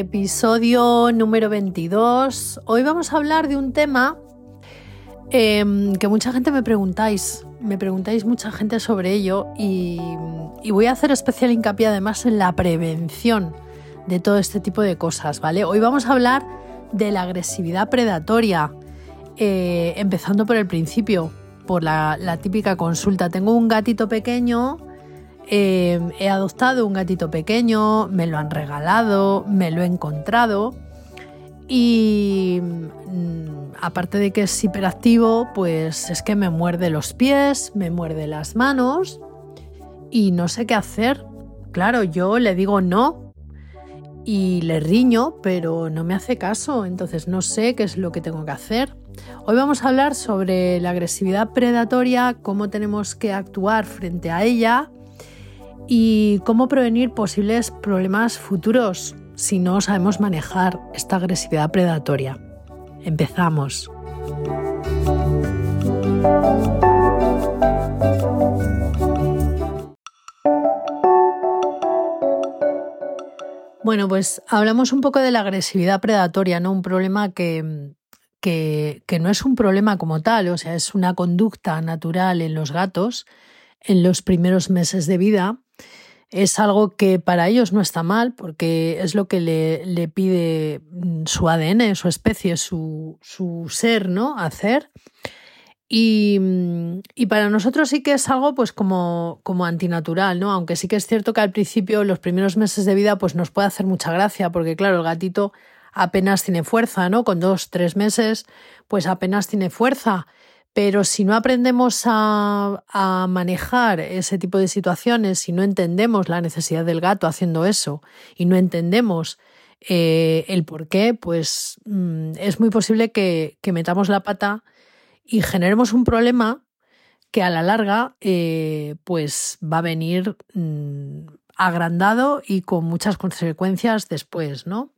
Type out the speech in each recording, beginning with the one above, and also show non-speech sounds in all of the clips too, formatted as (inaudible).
Episodio número 22. Hoy vamos a hablar de un tema em, que mucha gente me preguntáis. Me preguntáis mucha gente sobre ello y, voy a hacer especial hincapié además en la prevención de todo este tipo de cosas, ¿vale? Hoy vamos a hablar de la agresividad predatoria, eh, empezando por el principio, por la, la típica consulta. Tengo un gatito pequeño Em, he adoptado un gatito pequeño, me lo han regalado, me lo he encontrado y mm, aparte de que es hiperactivo, pues es que me muerde los pies, me muerde las manos y no sé qué hacer. Claro, yo le digo no y le riño, pero no me hace caso, entonces no sé qué es lo que tengo que hacer. Hoy vamos a hablar sobre la agresividad predatoria, cómo tenemos que actuar frente a ella y cómo prevenir posibles problemas futuros si no sabemos manejar esta agresividad predatoria. Empezamos. Bueno, pues hablamos un poco de la agresividad predatoria, ¿no? Un problema que, que, que, no es un problema como tal, o sea, es una conducta natural en los gatos en los primeros meses de vida es algo que para ellos no está mal porque es lo que le, pide mm, su ADN, su especie, su, ser, ¿no? Hacer. Mm, y, para nosotros sí que es algo pues como, como antinatural, ¿no? Aunque sí que es cierto que al principio, los primeros meses de vida, pues nos puede hacer mucha gracia, porque claro, el gatito apenas tiene fuerza, ¿no? Con dos, tres meses, pues apenas tiene fuerza. Pero si no aprendemos a, manejar ese tipo de situaciones, si no entendemos la necesidad del gato haciendo eso y no entendemos eh, el por qué, pues mm, es muy posible que, metamos la pata y generemos un problema que a la larga eh, pues va a venir mm, agrandado y con muchas consecuencias después, ¿no?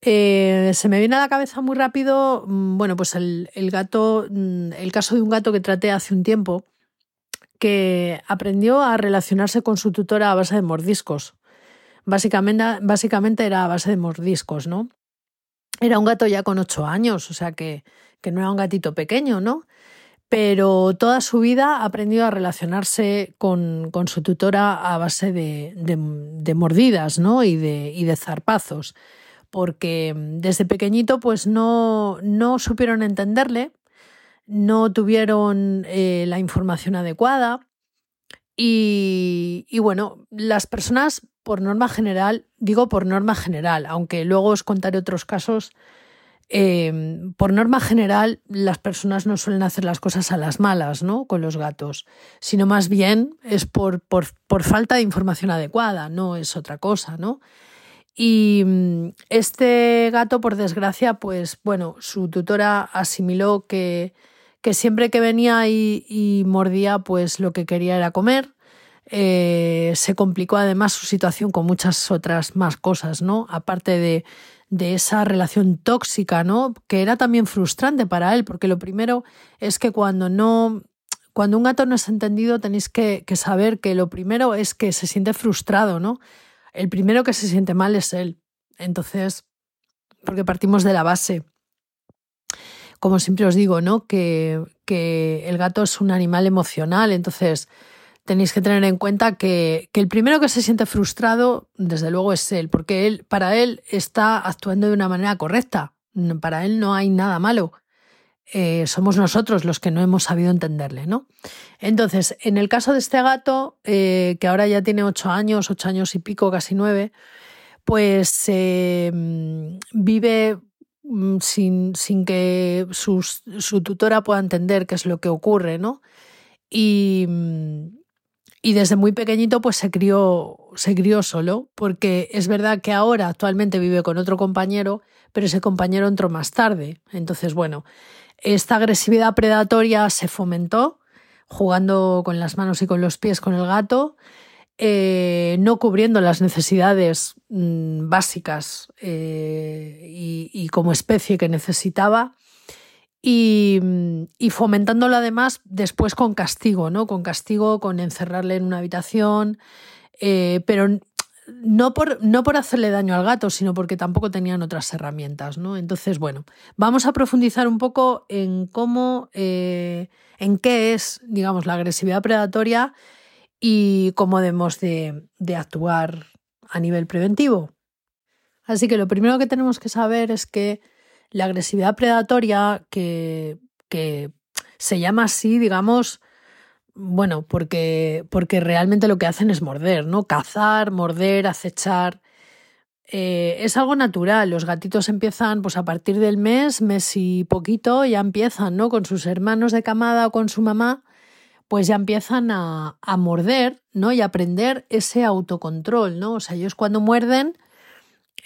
Eh, se me viene a la cabeza muy rápido, mm, bueno, pues el, gato, mm, el caso de un gato que traté hace un tiempo, que aprendió a relacionarse con su tutora a base de mordiscos. Básicamente, básicamente era a base de mordiscos, ¿no? Era un gato ya con ocho años, o sea que, que no era un gatito pequeño, ¿no? Pero toda su vida aprendió a relacionarse con, con su tutora a base de, de, mordidas, ¿no? Y de, y de zarpazos porque mm, desde pequeñito pues no, no supieron entenderle, no tuvieron eh, la información adecuada y, y, bueno, las personas por norma general, digo por norma general, aunque luego os contaré otros casos, em, por norma general las personas no suelen hacer las cosas a las malas, ¿no? Con los gatos, sino más bien es por, por, por falta de información adecuada, no es otra cosa, ¿no? Y mm, este gato, por desgracia, pues bueno, su tutora asimiló que, que siempre que venía y, mordía, pues lo que quería era comer. Eh, se complicó además su situación con muchas otras más cosas, ¿no? Aparte de, de esa relación tóxica, ¿no? Que era también frustrante para él, porque lo primero es que cuando no, cuando un gato no es entendido, tenéis que, que saber que lo primero es que se siente frustrado, ¿no? El primero que se siente mal es él. Entonces, porque partimos de la base, como siempre os digo, ¿no? Que, que el gato es un animal emocional, entonces tenéis que tener en cuenta que, que, el primero que se siente frustrado, desde luego, es él, porque él, para él está actuando de una manera correcta. Para él no hay nada malo. Eh, somos nosotros los que no hemos sabido entenderle, ¿no? Entonces, en el caso de este gato, eh, que ahora ya tiene ocho años, ocho años y pico, casi nueve, pues eh, vive mm, sin, sin que su tutora pueda entender qué es lo que ocurre, ¿no? Y, mm, y desde muy pequeñito pues se crió, se crió solo, porque es verdad que ahora actualmente vive con otro compañero, pero ese compañero entró más tarde. Entonces, bueno, esta agresividad predatoria se fomentó jugando con las manos y con los pies con el gato, eh, no cubriendo las necesidades mm, básicas eh, y, como especie que necesitaba. Y, fomentándolo además después con castigo, ¿no? Con castigo, con encerrarle en una habitación, eh, pero no por, no por hacerle daño al gato, sino porque tampoco tenían otras herramientas, ¿no? Entonces, bueno, vamos a profundizar un poco en cómo, eh, en qué es, digamos, la agresividad predatoria y cómo debemos de, actuar a nivel preventivo. Así que lo primero que tenemos que saber es que la agresividad predatoria, que, que se llama así, digamos, bueno, porque, porque realmente lo que hacen es morder, ¿no? Cazar, morder, acechar. Eh, es algo natural. Los gatitos empiezan, pues a partir del mes, mes y poquito, ya empiezan, ¿no? Con sus hermanos de camada o con su mamá, pues ya empiezan a, a morder, ¿no? Y aprender ese autocontrol, ¿no? O sea, ellos cuando muerden,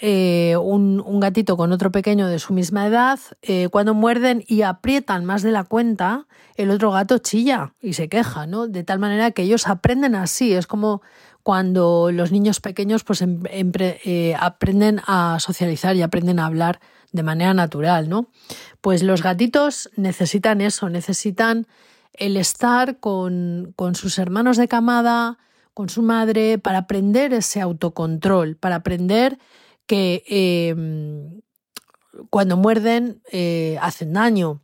eh, un, gatito con otro pequeño de su misma edad, eh, cuando muerden y aprietan más de la cuenta, el otro gato chilla y se queja, ¿no? De tal manera que ellos aprenden así. Es como cuando los niños pequeños pues, em, eh, aprenden a socializar y aprenden a hablar de manera natural, ¿no? Pues los gatitos necesitan eso, necesitan el estar con, con sus hermanos de camada, con su madre, para aprender ese autocontrol, para aprender que em, cuando muerden eh, hacen daño.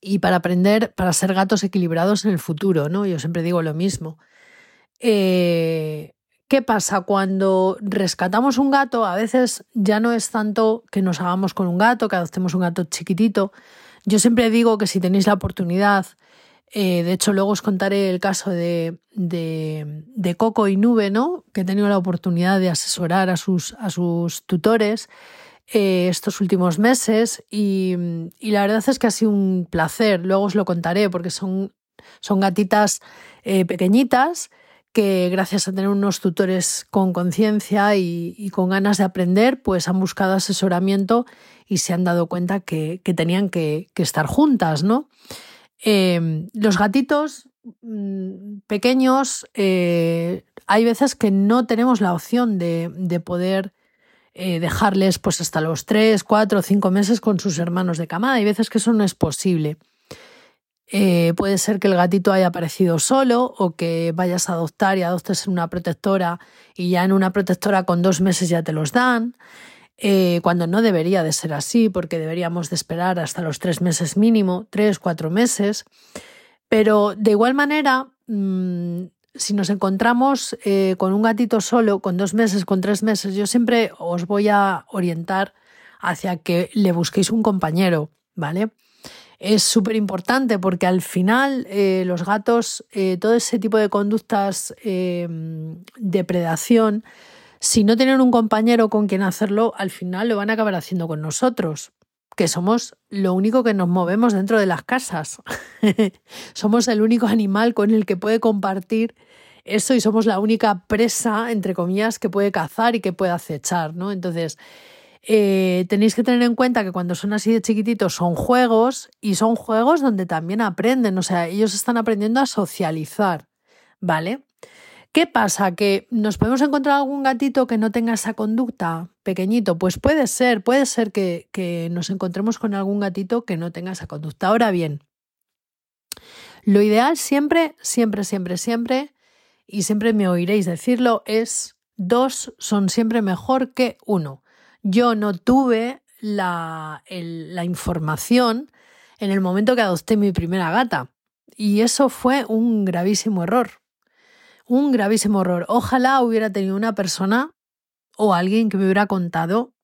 Y para aprender, para ser gatos equilibrados en el futuro, ¿no? Yo siempre digo lo mismo. Eh, ¿Qué pasa? Cuando rescatamos un gato, a veces ya no es tanto que nos hagamos con un gato, que adoptemos un gato chiquitito. Yo siempre digo que si tenéis la oportunidad eh, de hecho, luego os contaré el caso de, de, Coco y Nube, ¿no? que he tenido la oportunidad de asesorar a sus, a sus tutores eh, estos últimos meses y, la verdad es que ha sido un placer. Luego os lo contaré porque son, son gatitas eh, pequeñitas que gracias a tener unos tutores con conciencia y, con ganas de aprender, pues han buscado asesoramiento y se han dado cuenta que, tenían que, que estar juntas, ¿no? Em, los gatitos mm, pequeños, eh, hay veces que no tenemos la opción de, poder eh, dejarles pues hasta los 3, 4 o 5 meses con sus hermanos de camada. Hay veces que eso no es posible. Eh, puede ser que el gatito haya aparecido solo o que vayas a adoptar y adoptes en una protectora y ya en una protectora con dos meses ya te los dan. Eh, cuando no debería de ser así, porque deberíamos de esperar hasta los tres meses mínimo, tres, cuatro meses. Pero de igual manera, mm, si nos encontramos eh, con un gatito solo, con dos meses, con tres meses, yo siempre os voy a orientar hacia que le busquéis un compañero, ¿vale? Es súper importante porque al final eh, los gatos, todo ese tipo de conductas de predación, si no tienen un compañero con quien hacerlo, al final lo van a acabar haciendo con nosotros, que somos lo único que nos movemos dentro de las casas. (laughs) somos el único animal con el que puede compartir eso y somos la única presa, entre comillas, que puede cazar y que puede acechar, ¿no? Entonces, eh, tenéis que tener en cuenta que cuando son así de chiquititos son juegos y son juegos donde también aprenden, o sea, ellos están aprendiendo a socializar, ¿vale? ¿Qué pasa? ¿Que nos podemos encontrar algún gatito que no tenga esa conducta pequeñito? Pues puede ser, puede ser que, nos encontremos con algún gatito que no tenga esa conducta. Ahora bien, lo ideal siempre, siempre, siempre, siempre, y siempre me oiréis decirlo, es dos son siempre mejor que uno. Yo no tuve la, la información en el momento que adopté mi primera gata. Y eso fue un gravísimo error un gravísimo error. Ojalá hubiera tenido una persona o alguien que me hubiera contado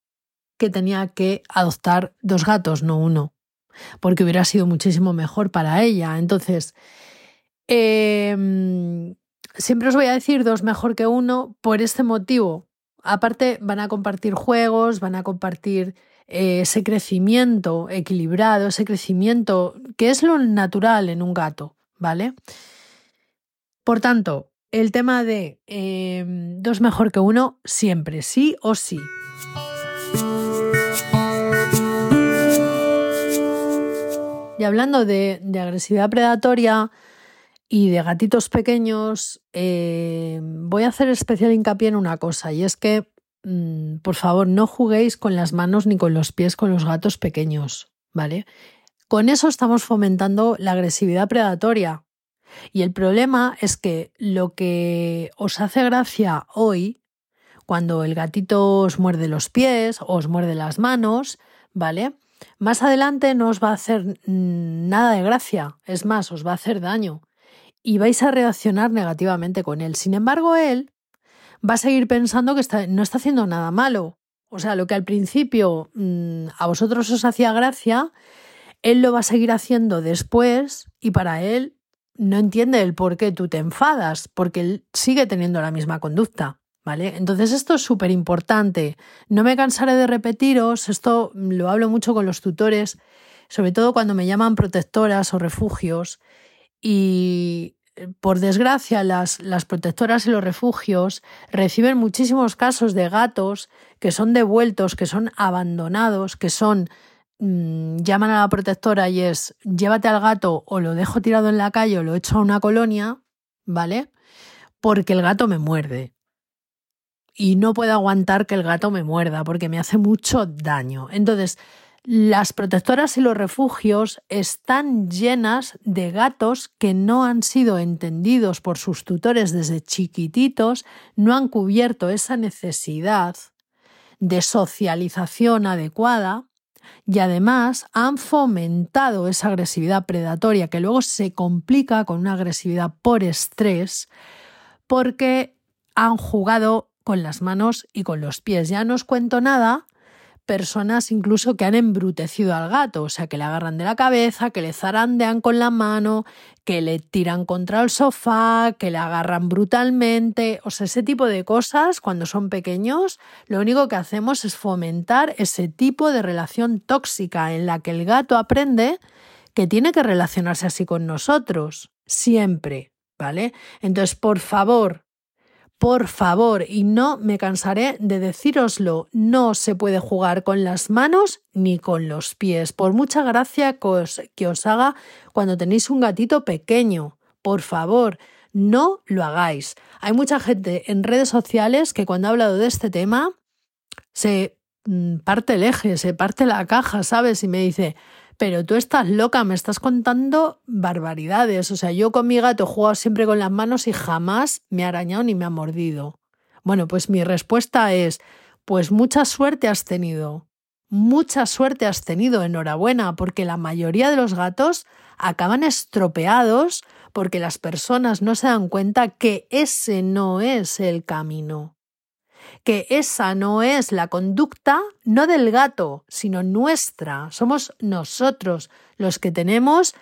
que tenía que adoptar dos gatos, no uno, porque hubiera sido muchísimo mejor para ella. Entonces, em, siempre os voy a decir dos mejor que uno por este motivo. Aparte, van a compartir juegos, van a compartir eh, ese crecimiento equilibrado, ese crecimiento que es lo natural en un gato, ¿vale? Por tanto, el tema de em, dos mejor que uno, siempre, sí o sí. Y hablando de, agresividad predatoria y de gatitos pequeños, em, voy a hacer especial hincapié en una cosa, y es que, mm, por favor, no juguéis con las manos ni con los pies con los gatos pequeños, ¿vale? Con eso estamos fomentando la agresividad predatoria. Y el problema es que lo que os hace gracia hoy, cuando el gatito os muerde los pies os muerde las manos, ¿vale? Más adelante no os va a hacer nada de gracia, es más, os va a hacer daño y vais a reaccionar negativamente con él. Sin embargo, él va a seguir pensando que no está haciendo nada malo. O sea, lo que al principio mm, a vosotros os hacía gracia, él lo va a seguir haciendo después y para él no entiende el por qué tú te enfadas, porque él sigue teniendo la misma conducta. ¿Vale? Entonces esto es súper importante. No me cansaré de repetiros, esto lo hablo mucho con los tutores, sobre todo cuando me llaman protectoras o refugios. Y eh, por desgracia, las, las protectoras y los refugios reciben muchísimos casos de gatos que son devueltos, que son abandonados, que son Mm, llaman a la protectora y es llévate al gato o lo dejo tirado en la calle o lo echo a una colonia, ¿vale? Porque el gato me muerde. Y no puedo aguantar que el gato me muerda porque me hace mucho daño. Entonces, las protectoras y los refugios están llenas de gatos que no han sido entendidos por sus tutores desde chiquititos, no han cubierto esa necesidad de socialización adecuada y además han fomentado esa agresividad predatoria que luego se complica con una agresividad por estrés porque han jugado con las manos y con los pies. Ya no os cuento nada personas incluso que han embrutecido al gato, o sea, que le agarran de la cabeza, que le zarandean con la mano, que le tiran contra el sofá, que le agarran brutalmente, o sea, ese tipo de cosas cuando son pequeños, lo único que hacemos es fomentar ese tipo de relación tóxica en la que el gato aprende que tiene que relacionarse así con nosotros, siempre, ¿vale? Entonces, por favor, por favor, y no me cansaré de decíroslo, no se puede jugar con las manos ni con los pies, por mucha gracia que os, haga cuando tenéis un gatito pequeño. Por favor, no lo hagáis. Hay mucha gente en redes sociales que cuando ha hablado de este tema se mm, parte el eje, se parte la caja, ¿sabes? Y me dice, pero tú estás loca, me estás contando barbaridades. O sea, yo con mi gato he jugado siempre con las manos y jamás me ha arañado ni me ha mordido. Bueno, pues mi respuesta es, pues mucha suerte has tenido. Mucha suerte has tenido, enhorabuena, porque la mayoría de los gatos acaban estropeados porque las personas no se dan cuenta que ese no es el camino que esa no es la conducta no del gato, sino nuestra. Somos nosotros los que tenemos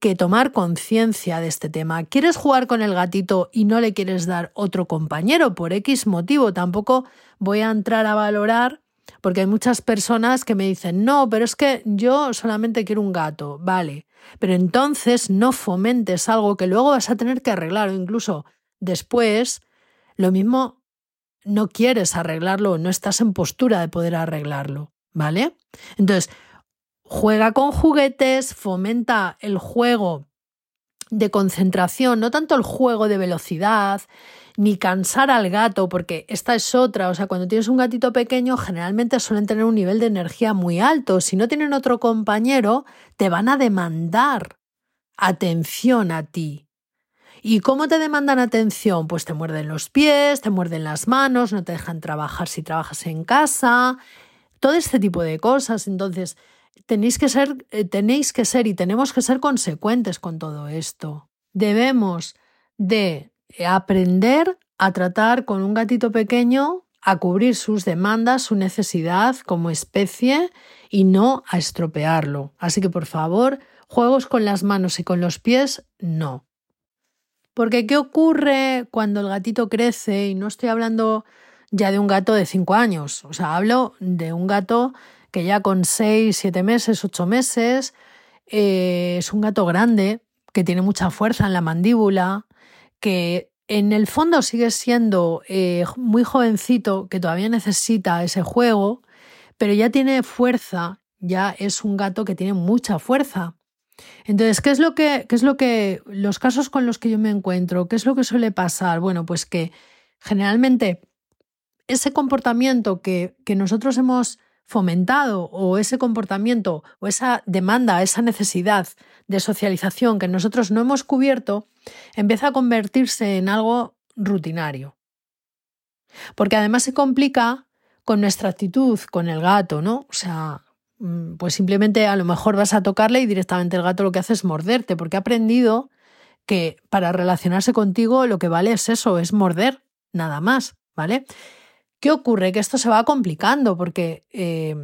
que tomar conciencia de este tema. ¿Quieres jugar con el gatito y no le quieres dar otro compañero por X motivo? Tampoco voy a entrar a valorar porque hay muchas personas que me dicen, no, pero es que yo solamente quiero un gato, vale, pero entonces no fomentes algo que luego vas a tener que arreglar o incluso después, lo mismo no quieres arreglarlo, no estás en postura de poder arreglarlo, ¿vale? Entonces, juega con juguetes, fomenta el juego de concentración, no tanto el juego de velocidad, ni cansar al gato, porque esta es otra, o sea, cuando tienes un gatito pequeño generalmente suelen tener un nivel de energía muy alto, si no tienen otro compañero, te van a demandar atención a ti, ¿Y cómo te demandan atención? Pues te muerden los pies, te muerden las manos, no te dejan trabajar si trabajas en casa, todo este tipo de cosas. Entonces, tenéis que ser, eh, tenéis que ser y tenemos que ser consecuentes con todo esto. Debemos de aprender a tratar con un gatito pequeño, a cubrir sus demandas, su necesidad como especie y no a estropearlo. Así que por favor, juegos con las manos y con los pies, no. Porque ¿qué ocurre cuando el gatito crece? Y no estoy hablando ya de un gato de 5 años, o sea, hablo de un gato que ya con 6, 7 meses, 8 meses, eh, es un gato grande, que tiene mucha fuerza en la mandíbula, que en el fondo sigue siendo eh, muy jovencito, que todavía necesita ese juego, pero ya tiene fuerza, ya es un gato que tiene mucha fuerza. Entonces, ¿qué es lo que, qué es lo que, los casos con los que yo me encuentro, qué es lo que suele pasar? Bueno, pues que generalmente ese comportamiento que, que nosotros hemos fomentado o ese comportamiento o esa demanda, esa necesidad de socialización que nosotros no hemos cubierto, empieza a convertirse en algo rutinario. Porque además se complica con nuestra actitud con el gato, ¿no? O sea, pues simplemente a lo mejor vas a tocarle y directamente el gato lo que hace es morderte, porque ha aprendido que para relacionarse contigo lo que vale es eso, es morder, nada más, ¿vale? ¿Qué ocurre? Que esto se va complicando porque eh,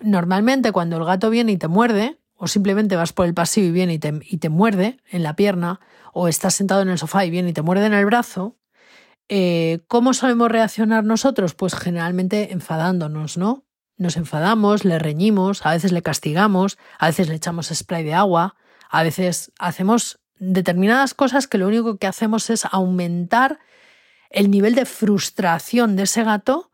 normalmente cuando el gato viene y te muerde, o simplemente vas por el pasillo y viene y te, y te, muerde en la pierna, o estás sentado en el sofá y viene y te muerde en el brazo, eh, ¿cómo solemos reaccionar nosotros? Pues generalmente enfadándonos, ¿no? Nos enfadamos, le reñimos, a veces le castigamos, a veces le echamos spray de agua, a veces hacemos determinadas cosas que lo único que hacemos es aumentar el nivel de frustración de ese gato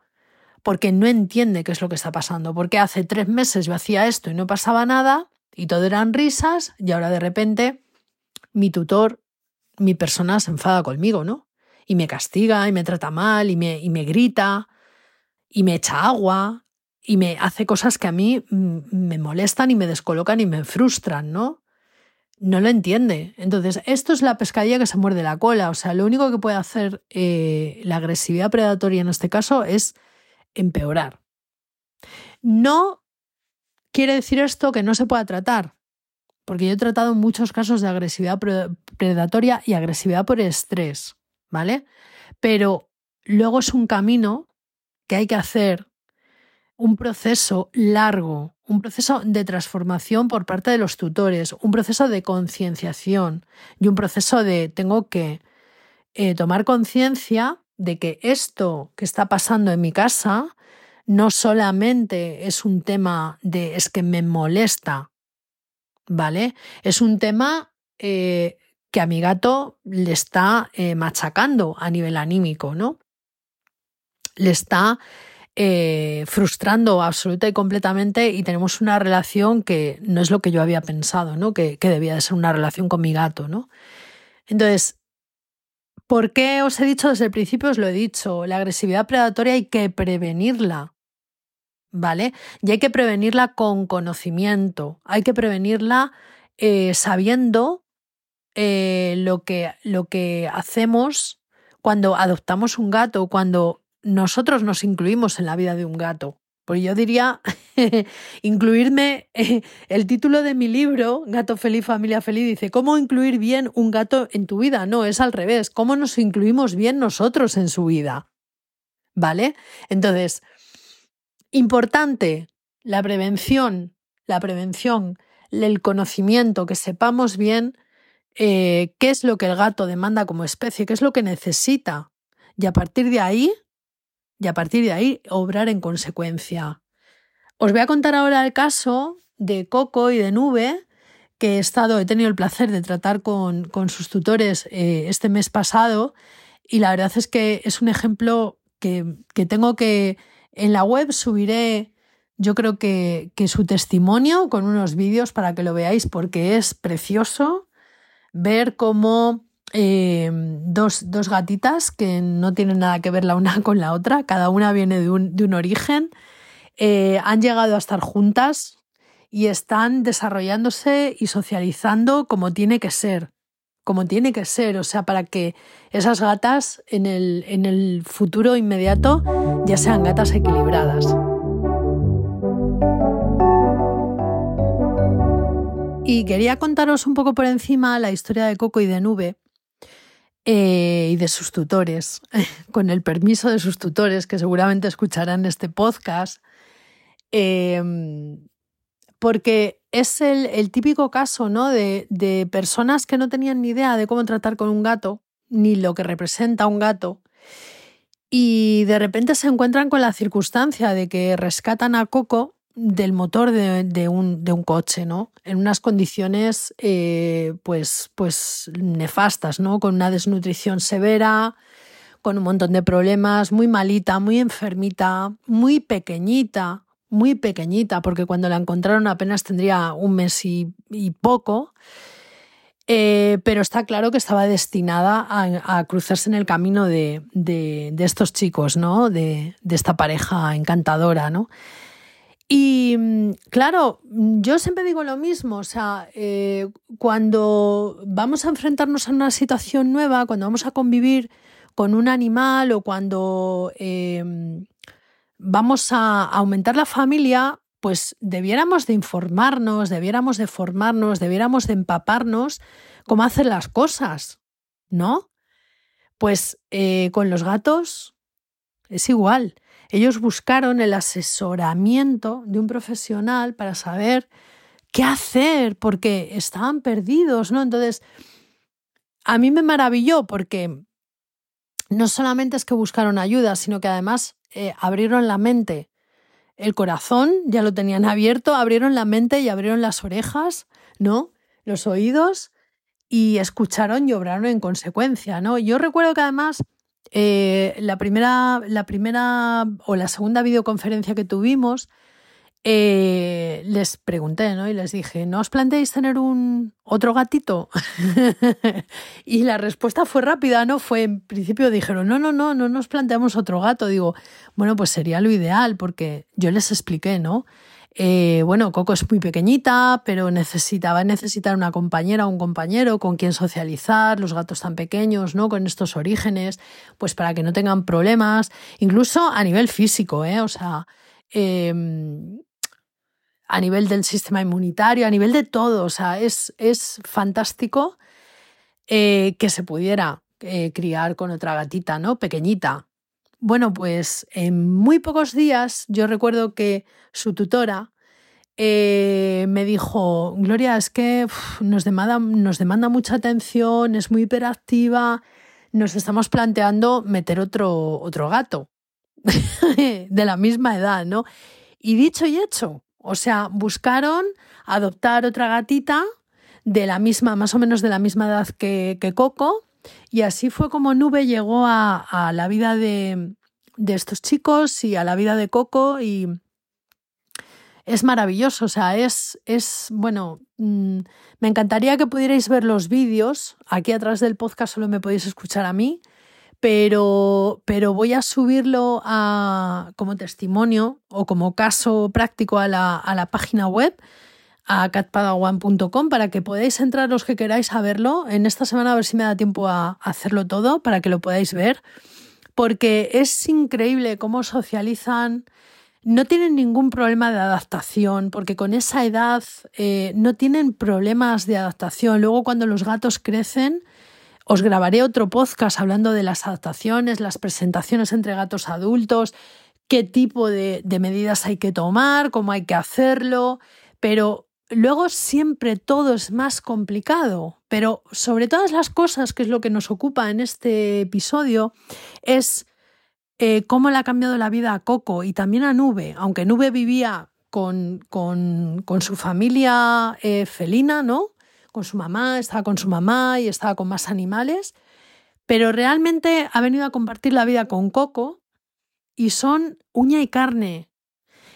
porque no entiende qué es lo que está pasando, porque hace tres meses yo hacía esto y no pasaba nada y todo eran risas y ahora de repente mi tutor, mi persona se enfada conmigo, ¿no? Y me castiga y me trata mal y me, y me grita y me echa agua y me hace cosas que a mí me molestan y me descolocan y me frustran, ¿no? no lo entiende. Entonces, esto es la pescadilla que se muerde la cola. O sea, lo único que puede hacer eh, la agresividad predatoria en este caso es empeorar. No quiere decir esto que no se pueda tratar, porque yo he tratado muchos casos de agresividad predatoria y agresividad por estrés, ¿vale? Pero luego es un camino que hay que hacer, un proceso largo, un proceso de transformación por parte de los tutores, un proceso de concienciación y un proceso de tengo que eh, tomar conciencia de que esto que está pasando en mi casa no solamente es un tema de es que me molesta, ¿vale? Es un tema eh, que a mi gato le está eh, machacando a nivel anímico, ¿no? Le está eh, frustrando absoluta y completamente y tenemos una relación que no es lo que yo había pensado, ¿no? Que, que debía de ser una relación con mi gato, ¿no? Entonces, ¿por qué os he dicho desde el principio? Os lo he dicho, la agresividad predatoria hay que prevenirla, ¿vale? Y hay que prevenirla con conocimiento, hay que prevenirla eh, sabiendo eh, lo, que, lo que hacemos cuando adoptamos un gato, cuando nosotros nos incluimos en la vida de un gato. Pues yo diría (laughs) incluirme, el título de mi libro, Gato Feliz, Familia Feliz, dice, ¿cómo incluir bien un gato en tu vida? No, es al revés, ¿cómo nos incluimos bien nosotros en su vida? ¿Vale? Entonces, importante, la prevención, la prevención, el conocimiento, que sepamos bien eh, qué es lo que el gato demanda como especie, qué es lo que necesita. Y a partir de ahí, y a partir de ahí obrar en consecuencia. Os voy a contar ahora el caso de Coco y de Nube, que he estado, he tenido el placer de tratar con, con sus tutores eh, este mes pasado, y la verdad es que es un ejemplo que, que tengo que en la web subiré yo creo que, que, su testimonio con unos vídeos para que lo veáis porque es precioso ver cómo Em, dos, dos, gatitas que no tienen nada que ver la una con la otra, cada una viene de un, de un origen, eh, han llegado a estar juntas y están desarrollándose y socializando como tiene que ser, como tiene que ser, o sea, para que esas gatas en el, en el futuro inmediato ya sean gatas equilibradas. Y quería contaros un poco por encima la historia de Coco y de Nube, eh, y de sus tutores, (laughs) con el permiso de sus tutores que seguramente escucharán este podcast, em, porque es el, típico caso ¿no? de, de personas que no tenían ni idea de cómo tratar con un gato, ni lo que representa un gato, y de repente se encuentran con la circunstancia de que rescatan a Coco del motor de, un, de, un, coche, ¿no? En unas condiciones eh, pues, pues nefastas, ¿no? Con una desnutrición severa, con un montón de problemas, muy malita, muy enfermita, muy pequeñita, muy pequeñita, porque cuando la encontraron apenas tendría un mes y, poco. Eh, pero está claro que estaba destinada a, cruzarse en el camino de, de, estos chicos, ¿no? De, de, esta pareja encantadora, ¿no? Y claro, yo siempre digo lo mismo, o sea, eh, cuando vamos a enfrentarnos a una situación nueva, cuando vamos a convivir con un animal o cuando em, vamos a aumentar la familia, pues debiéramos de informarnos, debiéramos de formarnos, debiéramos de empaparnos cómo hacer las cosas, ¿no? Pues eh, con los gatos es igual. Ellos buscaron el asesoramiento de un profesional para saber qué hacer, porque estaban perdidos, ¿no? Entonces, a mí me maravilló porque no solamente es que buscaron ayuda, sino que además eh, abrieron la mente, el corazón, ya lo tenían abierto, abrieron la mente y abrieron las orejas, ¿no? Los oídos y escucharon y obraron en consecuencia, ¿no? Yo recuerdo que además eh, la, primera, la primera o la segunda videoconferencia que tuvimos, eh, les pregunté, ¿no? Y les dije, ¿no os planteáis tener un otro gatito? (laughs) y la respuesta fue rápida, ¿no? Fue en principio dijeron, no, no, no, no nos planteamos otro gato. Digo, bueno, pues sería lo ideal, porque yo les expliqué, ¿no? Eh, bueno, Coco es muy pequeñita, pero necesitaba necesitar una compañera o un compañero con quien socializar, los gatos tan pequeños, ¿no? Con estos orígenes, pues para que no tengan problemas, incluso a nivel físico, ¿eh? O sea, em, a nivel del sistema inmunitario, a nivel de todo, o sea, es, es fantástico eh, que se pudiera eh, criar con otra gatita, ¿no? Pequeñita, bueno, pues en muy pocos días yo recuerdo que su tutora eh, me dijo, Gloria, es que nos, demanda, nos demanda mucha atención, es muy hiperactiva, nos estamos planteando meter otro, otro gato (laughs) de la misma edad, ¿no? Y dicho y hecho, o sea, buscaron adoptar otra gatita de la misma, más o menos de la misma edad que, que Coco, y así fue como Nube llegó a, la vida de, estos chicos y a la vida de Coco y es maravilloso, o sea, es, es bueno, mm, me encantaría que pudierais ver los vídeos, aquí atrás del podcast solo me podéis escuchar a mí, pero, pero voy a subirlo a, como testimonio o como caso práctico a la, a la página web a catpadawan.com para que podáis entrar los que queráis a verlo. En esta semana a ver si me da tiempo a hacerlo todo para que lo podáis ver, porque es increíble cómo socializan. No tienen ningún problema de adaptación, porque con esa edad eh, no tienen problemas de adaptación. Luego cuando los gatos crecen, os grabaré otro podcast hablando de las adaptaciones, las presentaciones entre gatos adultos, qué tipo de, de medidas hay que tomar, cómo hay que hacerlo, pero Luego siempre todo es más complicado, pero sobre todas las cosas, que es lo que nos ocupa en este episodio, es eh, cómo le ha cambiado la vida a Coco y también a Nube, aunque Nube vivía con, con, su familia eh, felina, ¿no? Con su mamá, estaba con su mamá y estaba con más animales, pero realmente ha venido a compartir la vida con Coco y son uña y carne,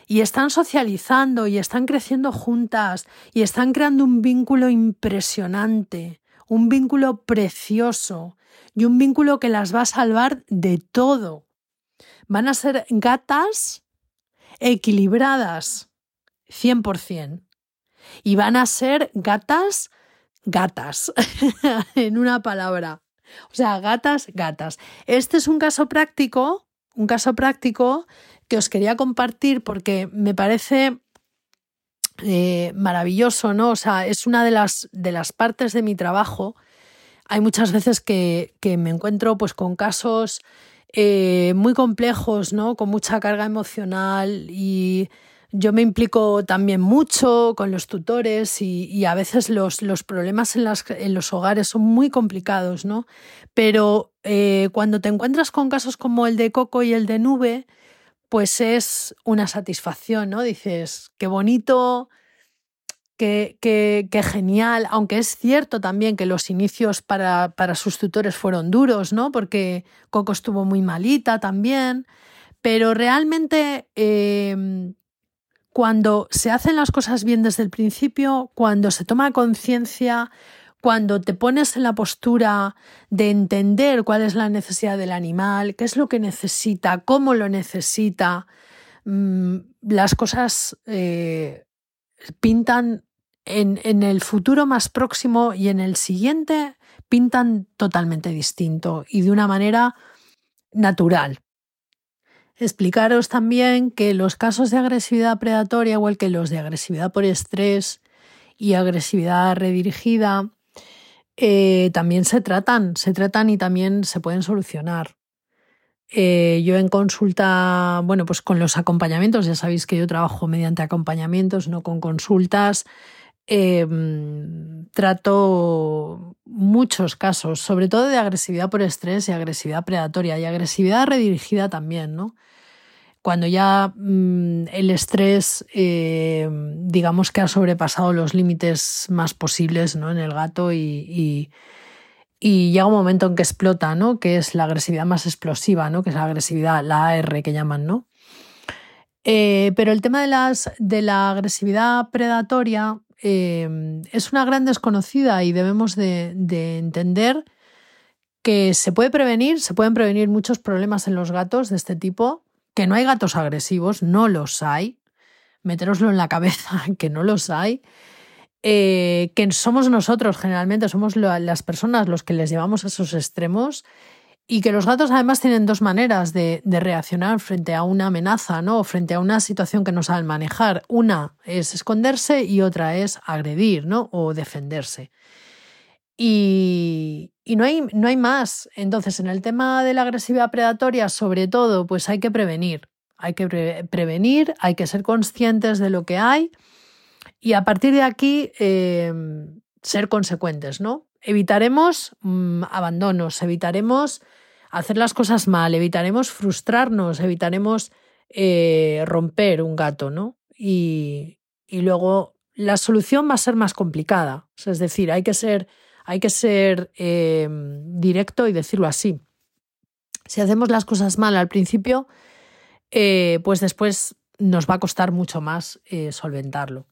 y están socializando y están creciendo juntas y están creando un vínculo impresionante, un vínculo precioso y un vínculo que las va a salvar de todo. Van a ser gatas equilibradas, 100%. Y van a ser gatas, gatas, (laughs) en una palabra. O sea, gatas, gatas. Este es un caso práctico, un caso práctico que os quería compartir porque me parece eh, maravilloso, ¿no? O sea, es una de las, de las partes de mi trabajo. Hay muchas veces que, me encuentro pues con casos eh, muy complejos, ¿no? Con mucha carga emocional y yo me implico también mucho con los tutores y, a veces los, los problemas en, las, en, los hogares son muy complicados, ¿no? Pero eh, cuando te encuentras con casos como el de Coco y el de Nube, pues es una satisfacción, ¿no? Dices, qué bonito, qué, genial, aunque es cierto también que los inicios para, para, sus tutores fueron duros, ¿no? Porque Coco estuvo muy malita también, pero realmente em, cuando se hacen las cosas bien desde el principio, cuando se toma conciencia, cuando te pones en la postura de entender cuál es la necesidad del animal, qué es lo que necesita, cómo lo necesita, mm, las cosas eh, pintan en, el futuro más próximo y en el siguiente pintan totalmente distinto y de una manera natural. Explicaros también que los casos de agresividad predatoria, igual que los de agresividad por estrés y agresividad redirigida, eh, también se tratan, se tratan y también se pueden solucionar. Eh, yo en consulta, bueno, pues con los acompañamientos, ya sabéis que yo trabajo mediante acompañamientos, no con consultas. Em, trato muchos casos, sobre todo de agresividad por estrés y agresividad predatoria y agresividad redirigida también, ¿no? Cuando ya mm, el estrés, em, digamos que ha sobrepasado los límites más posibles ¿no? en el gato y, y, llega un momento en que explota, ¿no? Que es la agresividad más explosiva, ¿no? Que es la agresividad, la AR que llaman, ¿no? Eh, pero el tema de, las, de la agresividad predatoria Em, es una gran desconocida y debemos de, entender que se puede prevenir, se pueden prevenir muchos problemas en los gatos de este tipo, que no hay gatos agresivos, no los hay, meteroslo en la cabeza, (laughs) que no los hay, eh, que somos nosotros generalmente, somos las personas los que les llevamos a esos extremos y que los gatos además tienen dos maneras de, reaccionar frente a una amenaza, ¿no? O frente a una situación que no saben manejar. Una es esconderse y otra es agredir, ¿no? O defenderse. Y, no, hay, no hay más. Entonces, en el tema de la agresividad predatoria, sobre todo, pues hay que prevenir. Hay que prevenir, hay que ser conscientes de lo que hay y a partir de aquí eh, ser consecuentes, ¿no? Evitaremos mm, abandonos, evitaremos hacer las cosas mal, evitaremos frustrarnos, evitaremos eh, romper un gato, ¿no? Y, luego la solución va a ser más complicada. es decir, hay que ser, hay que ser eh, directo y decirlo así. Si hacemos las cosas mal al principio, eh, pues después nos va a costar mucho más solventarlo.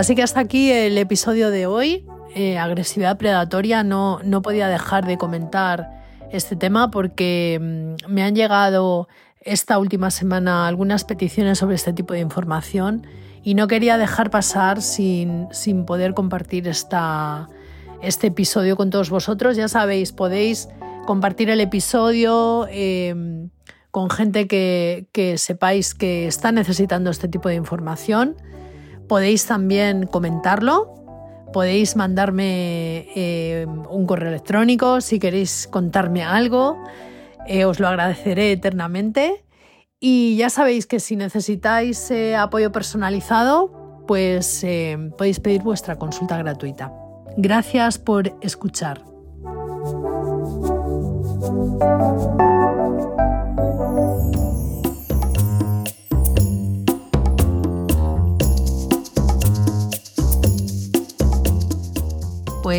Así que hasta aquí el episodio de hoy. Eh, agresividad predatoria. No, no podía dejar de comentar este tema porque mm, me han llegado esta última semana algunas peticiones sobre este tipo de información y no quería dejar pasar sin, sin poder compartir esta, este episodio con todos vosotros. Ya sabéis, podéis compartir el episodio em, con gente que, que sepáis que está necesitando este tipo de información. Podéis también comentarlo, podéis mandarme eh, un correo electrónico si queréis contarme algo, eh, os lo agradeceré eternamente. Y ya sabéis que si necesitáis eh, apoyo personalizado, pues podéis pedir vuestra consulta gratuita. Gracias por escuchar.